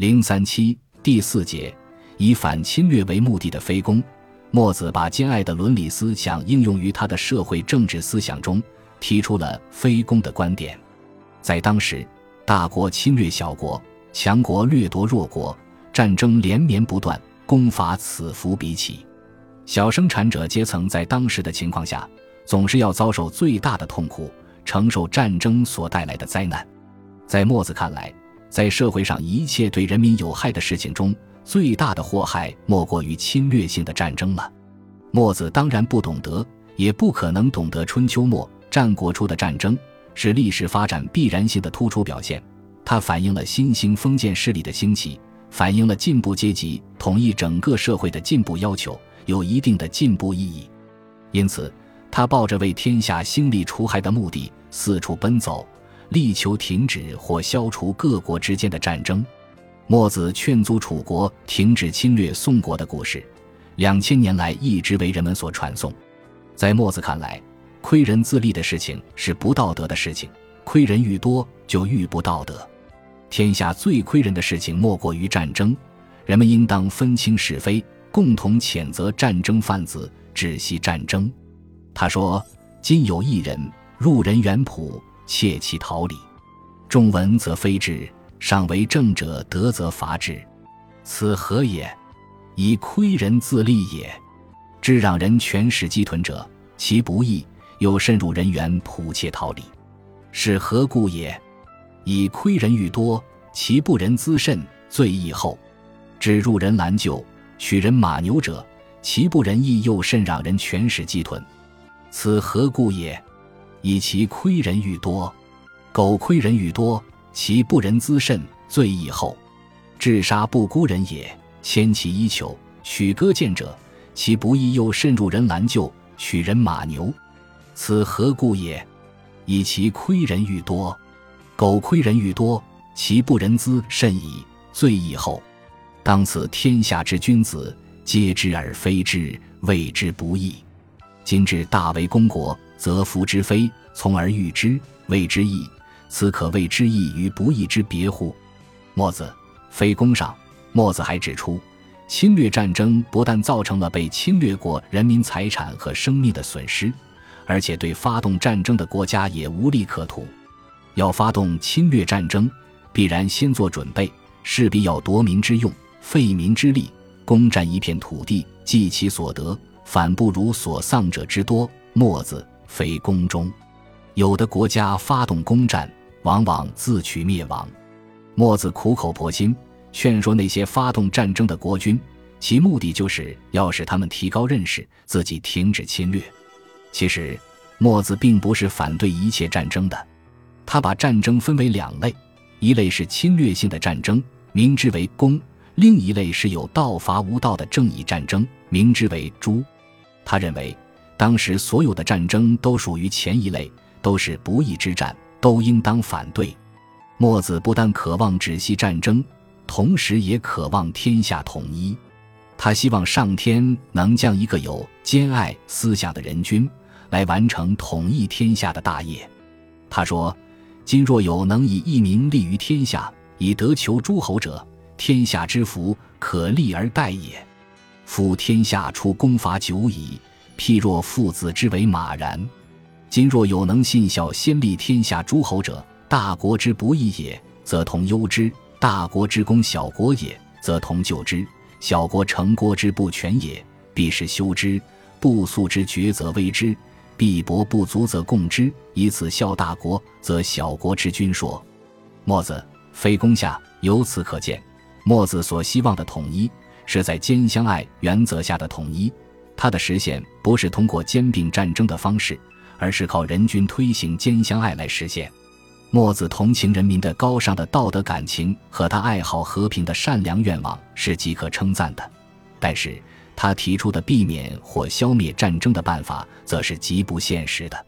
零三七第四节，以反侵略为目的的非攻。墨子把兼爱的伦理思想应用于他的社会政治思想中，提出了非攻的观点。在当时，大国侵略小国，强国掠夺弱国，战争连绵不断，攻伐此伏彼起。小生产者阶层在当时的情况下，总是要遭受最大的痛苦，承受战争所带来的灾难。在墨子看来，在社会上一切对人民有害的事情中，最大的祸害莫过于侵略性的战争了。墨子当然不懂得，也不可能懂得春秋末战国初的战争是历史发展必然性的突出表现。它反映了新兴封建势力的兴起，反映了进步阶级统一整个社会的进步要求，有一定的进步意义。因此，他抱着为天下兴利除害的目的，四处奔走。力求停止或消除各国之间的战争。墨子劝阻楚国停止侵略宋国的故事，两千年来一直为人们所传颂。在墨子看来，亏人自利的事情是不道德的事情，亏人愈多就愈不道德。天下最亏人的事情莫过于战争，人们应当分清是非，共同谴责战争贩子，止息战争。他说：“今有一人入人园圃。”窃其桃李，众闻则非之；尚为政者得则罚之，此何也？以亏人自利也。知让人权使鸡豚者，其不义；又甚入人园圃窃桃李，是何故也？以亏人愈多，其不仁滋甚，罪亦厚。知入人兰厩，取人马牛者，其不仁义；又甚让人权使鸡豚，此何故也？以其亏人愈多，苟亏人愈多，其不仁滋甚，罪亦厚。治杀不孤人也，牵其衣裘，取戈剑者，其不义又甚入人兰厩，取人马牛，此何故也？以其亏人愈多，苟亏人愈多，其不仁滋甚矣，罪亦厚。当此天下之君子，皆知而非知，谓之不义。今至大为公国。则福之非，从而喻之，谓之义。此可谓之义与不义之别乎？墨子非攻上，墨子还指出，侵略战争不但造成了被侵略国人民财产和生命的损失，而且对发动战争的国家也无利可图。要发动侵略战争，必然先做准备，势必要夺民之用，费民之力，攻占一片土地，计其所得，反不如所丧者之多。墨子。非攻中，有的国家发动攻战，往往自取灭亡。墨子苦口婆心劝说那些发动战争的国君，其目的就是要使他们提高认识，自己停止侵略。其实，墨子并不是反对一切战争的，他把战争分为两类：一类是侵略性的战争，明之为攻；另一类是有道伐无道的正义战争，明之为诛。他认为。当时所有的战争都属于前一类，都是不义之战，都应当反对。墨子不但渴望止息战争，同时也渴望天下统一。他希望上天能将一个有兼爱思想的人君来完成统一天下的大业。他说：“今若有能以一民立于天下，以得求诸侯者，天下之福可立而待也。夫天下出攻伐久矣。”譬若父子之为马然，今若有能信孝先立天下诸侯者，大国之不义也，则同忧之；大国之攻小国也，则同救之；小国成国之不全也，必是修之；不素之绝，则危之；必薄不足，则共之。以此效大国，则小国之君说。墨子非攻下，由此可见，墨子所希望的统一，是在兼相爱原则下的统一。它的实现不是通过兼并战争的方式，而是靠人均推行兼相爱来实现。墨子同情人民的高尚的道德感情和他爱好和平的善良愿望是即可称赞的，但是他提出的避免或消灭战争的办法则是极不现实的。